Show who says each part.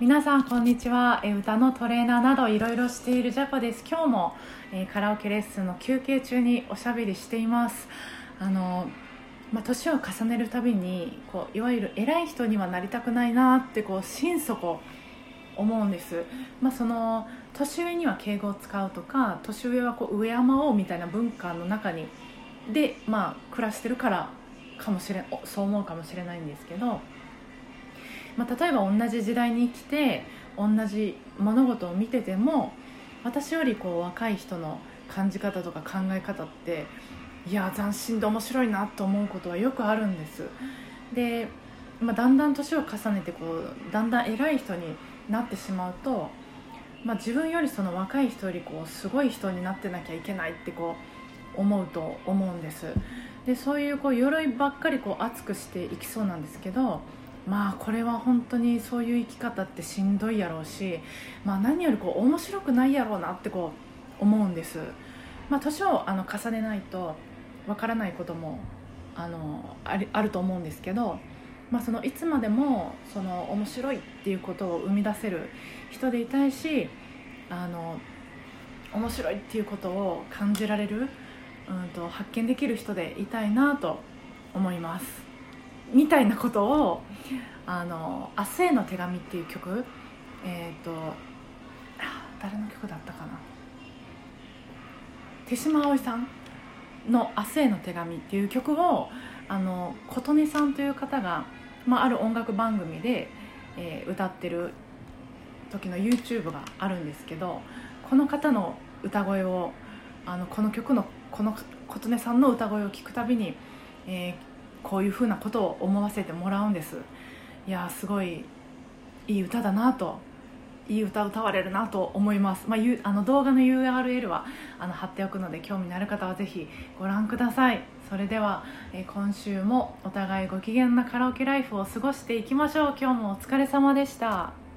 Speaker 1: 皆さんこんにちは。え歌のトレーナーなどいろいろしているジャコです。今日も、えカラオケレッスンの休憩中におしゃべりしています。あのまあ、年を重ねるたびにこういわゆる偉い人にはなりたくないなってこう心底思うんです、まあ、その年上には敬語を使うとか年上はこう敬おうみたいな文化の中にで、まあ、暮らしてるからかもしれそう思うかもしれないんですけど、まあ、例えば同じ時代に生きて同じ物事を見てても私よりこう若い人の感じ方とか考え方っていや斬新で面白いなと思うことはよくあるんです。で、まあ、だんだん年を重ねてこうだんだん偉い人になってしまうと、まあ、自分よりその若い人よりこうすごい人になってなきゃいけないってこう思うと思うんです。でそういうこう鎧ばっかりこう熱くしていきそうなんですけどまあこれは本当にそういう生き方ってしんどいやろうし、まあ、何よりこう面白くないやろうなってこう思うんです、まあ、年をあの重ねないとわからないこともあのありあると思うんですけど、まあ、そのいつまでもその面白いっていうことを生み出せる人でいたいしあの面白いっていうことを感じられる、うん、と発見できる人でいたいなと思います。みたいなことを「あの明日への手紙」っていう曲。えっ、と誰の曲だったかな。手島葵さんの「明日への手紙」っていう曲をあの琴音さんという方が、まあ、ある音楽番組で、えー歌ってる時の YouTube があるんですけどこの方の歌声をあのこの曲のこの琴音さんの歌声を聞くたびに、えーこういうふうなことを思わせてもらうんです。いやすごいいい歌だなといい歌歌われるなと思います、まあ、ゆあの動画の URL はあの貼っておくので興味のある方はぜひご覧ください。それでは、え今週もお互いご機嫌なカラオケライフを過ごしていきましょう。今日もお疲れ様でした。